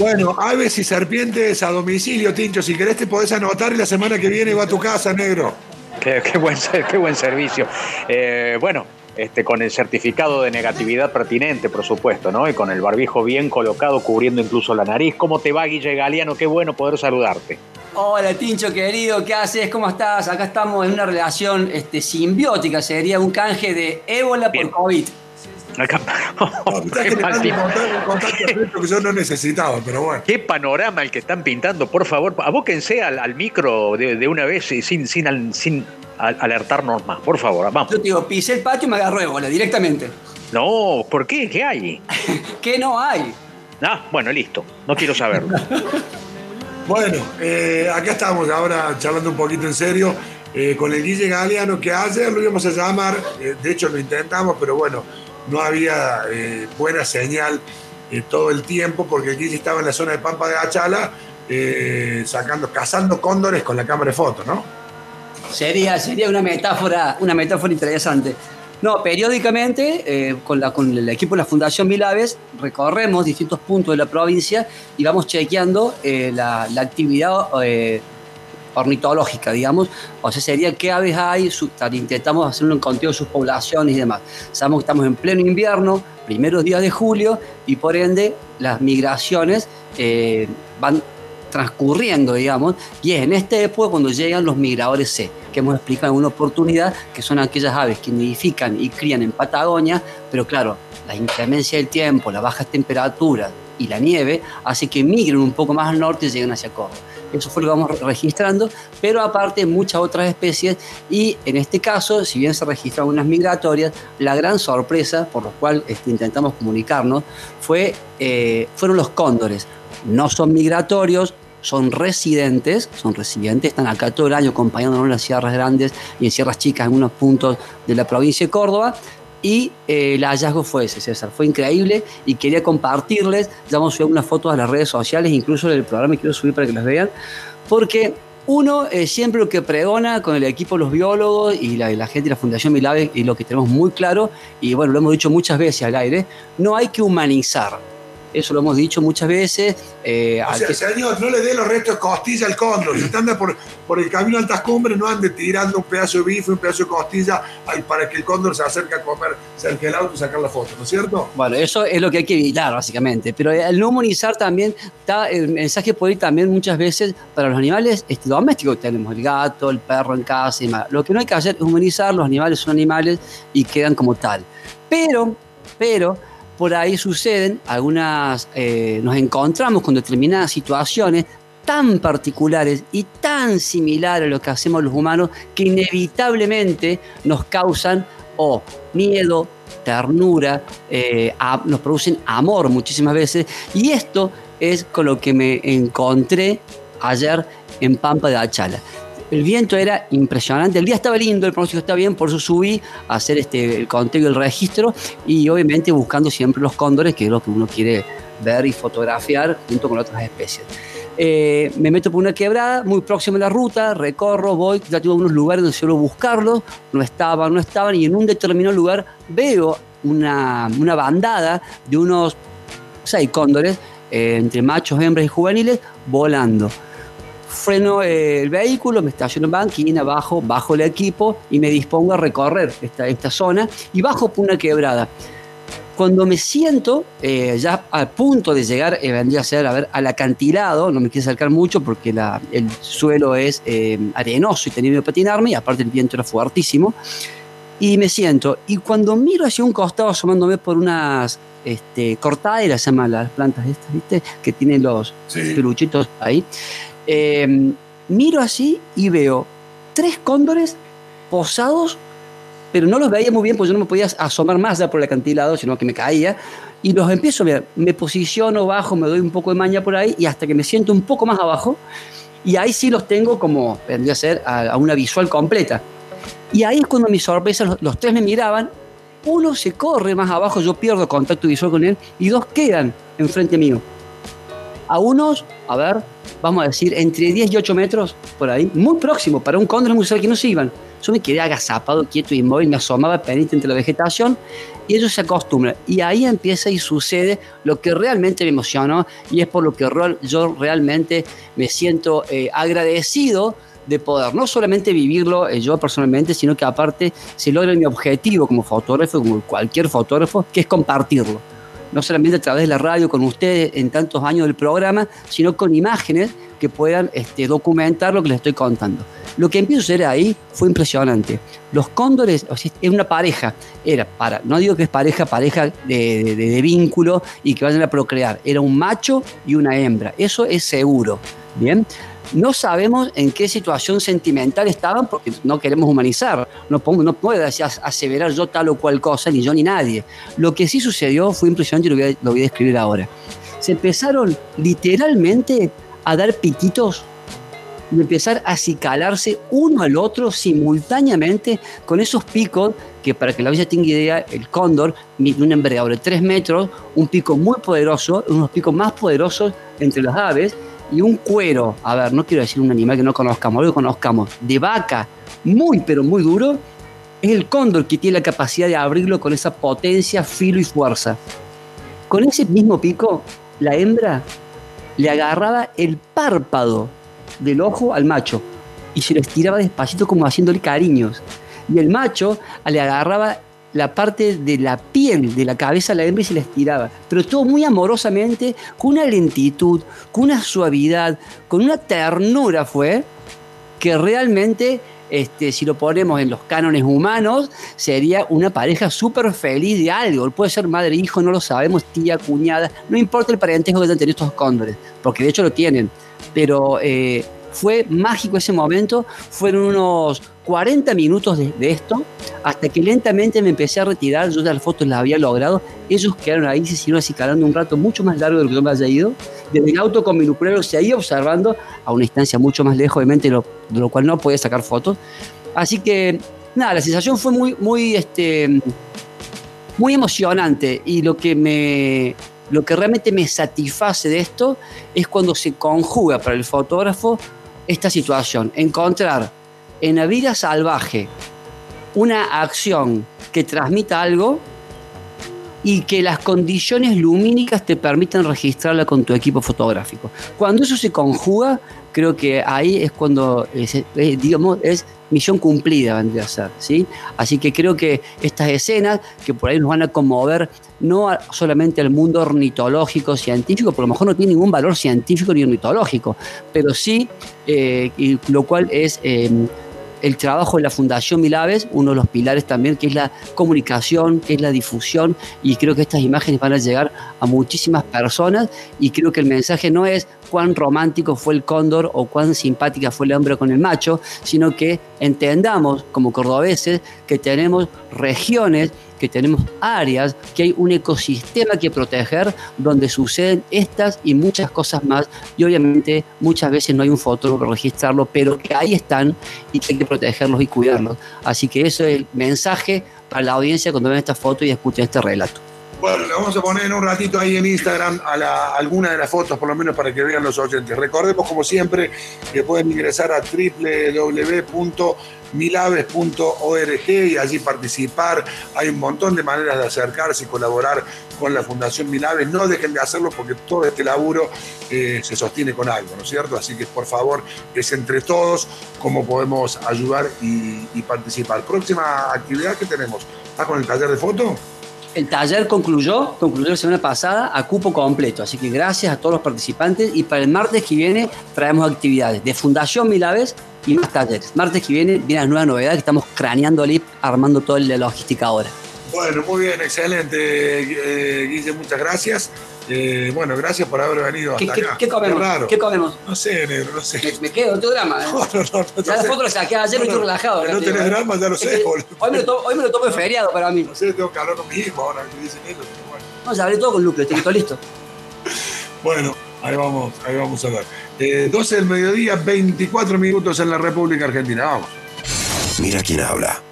Bueno, aves y serpientes a domicilio, Tincho. Si querés te podés anotar y la semana que viene va a tu casa, negro. Qué, buen, qué buen servicio. Eh, bueno, este, con el certificado de negatividad pertinente, por supuesto, ¿no? Y con el barbijo bien colocado, cubriendo incluso la nariz. ¿Cómo te va, Guille Galeano? Qué bueno poder saludarte. Hola, Tincho, querido, ¿qué haces? ¿Cómo estás? Acá estamos en una relación este, simbiótica, sería un canje de ébola por COVID. Acá, qué, que yo no necesitaba, pero bueno. Qué panorama el que están pintando, por favor. Abóquense al, al micro de, una vez sin, sin, sin alertarnos más, por favor, vamos. Yo te digo, pisé el patio y me agarró ébola directamente. No, ¿por qué? ¿Qué hay? ¿Qué no hay? Ah, bueno, listo. No quiero saberlo. bueno, eh, acá estamos ahora charlando un poquito en serio eh, con el Guille Galeano, que ayer lo íbamos a llamar, eh, de hecho lo intentamos, pero bueno, no había buena señal todo el tiempo porque Guille estaba en la zona de Pampa de Achala sacando, cazando cóndores con la cámara de fotos, ¿no? Sería, sería una metáfora, una metáfora interesante. No, periódicamente, eh, con, la, con el equipo de la Fundación Milaves, recorremos distintos puntos de la provincia y vamos chequeando eh, la, actividad eh, ornitológica, digamos. O sea, sería qué aves hay, intentamos hacer un conteo de sus poblaciones y demás. Sabemos que estamos en pleno invierno, primeros días de julio, y por ende las migraciones van transcurriendo, digamos, y es en esta época cuando llegan los migradores C, que hemos explicado en una oportunidad, que son aquellas aves que nidifican y crían en Patagonia, pero claro, la inclemencia del tiempo, las bajas temperaturas y la nieve hace que migren un poco más al norte y lleguen hacia Córdoba. Eso fue lo que vamos registrando, pero aparte muchas otras especies y en este caso, si bien se registran unas migratorias, la gran sorpresa por lo cual este, intentamos comunicarnos fue, eh, fueron los cóndores. No son migratorios, son residentes, son residentes, están acá todo el año acompañándonos en las sierras grandes y en sierras chicas en algunos puntos de la provincia de Córdoba. Y eh, el hallazgo fue ese, César, fue increíble y quería compartirles, ya vamos a subir unas fotos a las redes sociales, incluso en el programa quiero subir para que las vean, porque uno eh, siempre lo que pregona con el equipo los biólogos y la, la, gente de la Fundación Milave y lo que tenemos muy claro, y bueno, lo hemos dicho muchas veces al aire, no hay que humanizar, eso lo hemos dicho muchas veces. Eh, o sea, señor, no le dé los restos de costilla al cóndor. Si anda por, por el camino a altas cumbres, no ande tirando un pedazo de bife, un pedazo de costilla para que el cóndor se acerque a comer cerca del auto y sacar la foto, ¿no es cierto? Bueno, eso es lo que hay que evitar, básicamente. Pero el no humanizar también, está, el mensaje puede ir también muchas veces para los animales este, domésticos que tenemos, el gato, el perro en casa y más. Lo que no hay que hacer es humanizar, los animales son animales y quedan como tal. Pero, pero, por ahí suceden, algunas eh, nos encontramos con determinadas situaciones tan particulares y tan similares a lo que hacemos los humanos que inevitablemente nos causan o miedo, ternura, eh, nos producen amor muchísimas veces. Y esto es con lo que me encontré ayer en Pampa de Achala. El viento era impresionante, el día estaba lindo, el pronóstico estaba bien, por eso subí a hacer este, el conteo y el registro y obviamente buscando siempre los cóndores, que es lo que uno quiere ver y fotografiar junto con otras especies. Eh, me meto por una quebrada, muy próxima a la ruta, recorro, voy, ya tengo unos lugares donde suelo buscarlos, no estaban, no estaban, y en un determinado lugar veo una, una bandada de unos seis cóndores, eh, entre machos, hembras y juveniles, volando freno el vehículo, me estaciono en banquina, bajo, bajo el equipo y me dispongo a recorrer esta, esta zona y bajo por una quebrada. Cuando me siento eh, ya a punto de llegar, eh, vendría a ser a ver, al acantilado, no me quiero acercar mucho porque la, el suelo es eh, arenoso y tenía que patinarme y aparte el viento era fuertísimo. Y me siento, y cuando miro hacia un costado asomándome por unas este, cortaderas, se llaman las plantas estas, ¿viste? Que tienen los peluchitos ahí. Em, miro así y veo tres cóndores posados, pero no los veía muy bien porque yo no me podía asomar más ya por el acantilado, sino que me caía. Y los empiezo a ver, me posiciono bajo, me doy un poco de maña por ahí y hasta que me siento un poco más abajo. Y ahí sí los tengo como, vendría a ser, a, una visual completa. Y ahí es cuando mi sorpresa, los, los tres me miraban, uno se corre más abajo, yo pierdo contacto visual con él y dos quedan enfrente mío a unos, a ver, vamos a decir, entre 10 y 8 metros por ahí, muy próximo, para un cóndor muy cerca que no se iban. Yo me quedé agazapado, quieto inmóvil, me asomaba pendiente entre la vegetación y ellos se acostumbran. Y ahí empieza y sucede lo que realmente me emocionó y es por lo que yo realmente me siento eh, agradecido de poder no solamente vivirlo eh, yo personalmente, sino que aparte se logra mi objetivo como fotógrafo, como cualquier fotógrafo, que es compartirlo. No solamente a través de la radio con ustedes en tantos años del programa, sino con imágenes que puedan este, documentar lo que les estoy contando. Lo que empiezo a hacer ahí fue impresionante. Los cóndores, o sea, es una pareja, era para, no digo que es pareja, pareja de, de vínculo y que vayan a procrear, era un macho y una hembra, eso es seguro. Bien, no sabemos en qué situación sentimental estaban porque no queremos humanizar. No, no puedo aseverar yo tal o cual cosa, ni yo ni nadie. Lo que sí sucedió fue impresionante y lo voy a, describir ahora. Se empezaron literalmente a dar piquitos y empezar a acicalarse uno al otro simultáneamente con esos picos que para que la villa tenga idea, el cóndor mide un envergadura de 3 metros, un pico muy poderoso, unos picos más poderosos entre las aves, y un cuero, a ver, no quiero decir un animal que no conozcamos, algo que conozcamos, de vaca, muy pero muy duro, es el cóndor que tiene la capacidad de abrirlo con esa potencia, filo y fuerza. Con ese mismo pico, la hembra le agarraba el párpado del ojo al macho y se lo estiraba despacito como haciéndole cariños. Y el macho le agarraba la parte de la piel de la cabeza a la hembra se la estiraba. Pero todo muy amorosamente, con una lentitud, con una suavidad, con una ternura fue, que realmente, este, si lo ponemos en los cánones humanos, sería una pareja súper feliz de algo. Puede ser madre, hijo, no lo sabemos, tía, cuñada, no importa el parentesco que tengan tenido estos cóndores, porque de hecho lo tienen. Pero eh, fue mágico ese momento, fueron unos 40 minutos de, esto, hasta que lentamente me empecé a retirar, yo ya las fotos las había logrado, ellos quedaron ahí, se siguieron así calando un rato mucho más largo de lo que yo me haya ido, desde el auto con mi se seguía observando a una distancia mucho más lejos, obviamente, de lo cual no podía sacar fotos, así que nada, la sensación fue muy, muy, este, muy emocionante. Y lo que me, lo que realmente me satisface de esto es cuando se conjuga para el fotógrafo esta situación, encontrar en la vida salvaje una acción que transmita algo y que las condiciones lumínicas te permitan registrarla con tu equipo fotográfico. Cuando eso se conjuga, creo que ahí es cuando, digamos, es misión cumplida, vendría a ser, ¿sí? Así que creo que estas escenas, que por ahí nos van a conmover no solamente al mundo ornitológico, científico, por lo mejor no tiene ningún valor científico ni ornitológico, pero sí, eh, lo cual es... Eh, el trabajo de la Fundación Milaves, uno de los pilares también, que es la comunicación, que es la difusión, y creo que estas imágenes van a llegar a muchísimas personas, y creo que el mensaje no es cuán romántico fue el cóndor o cuán simpática fue el hombre con el macho, sino que entendamos como cordobeses que tenemos regiones que tenemos áreas, que hay un ecosistema que proteger donde suceden estas y muchas cosas más. Y obviamente muchas veces no hay un fotógrafo para registrarlo, pero que ahí están y que hay que protegerlos y cuidarlos. Así que eso es el mensaje para la audiencia cuando ven esta foto y escuchen este relato. Bueno, le vamos a poner en un ratito ahí en Instagram a alguna de las fotos, por lo menos para que vean los oyentes. Recordemos, como siempre, que pueden ingresar a www.milaves.org y allí participar. Hay un montón de maneras de acercarse y colaborar con la Fundación Milaves. No dejen de hacerlo porque todo este laburo eh, se sostiene con algo, ¿no es cierto? Así que, por favor, es entre todos cómo podemos ayudar y, y participar. Próxima actividad que tenemos. ¿Está con el taller de foto? El taller concluyó, concluyó la semana pasada a cupo completo, así que gracias a todos los participantes y para el martes que viene traemos actividades de Fundación Milaves y más talleres. Martes que viene viene la nueva novedad que estamos craneando ahí, armando toda la logística ahora. Bueno, muy bien, excelente, eh, Guille, muchas gracias. Eh, bueno, gracias por haber venido hasta ¿Qué, acá. ¿Qué comemos? ¿Qué comemos? No sé, negro, no sé. Me, quedo, no tengo drama. ¿eh? No, no, no. ya la foto la saqué ayer, no, estoy relajado. No tenés drama, ya lo sé, boludo. Hoy me lo, tomo, hoy me lo tomo de feriado para mí. No sé, tengo que hablar con mi hijo ahora que dicen eso, pero bueno. No, ya hablé todo con Luque, estoy listo. bueno, ahí vamos, ahí vamos a ver. Eh, 12 del mediodía, 24 minutos en la República Argentina. Vamos. Mira quién habla.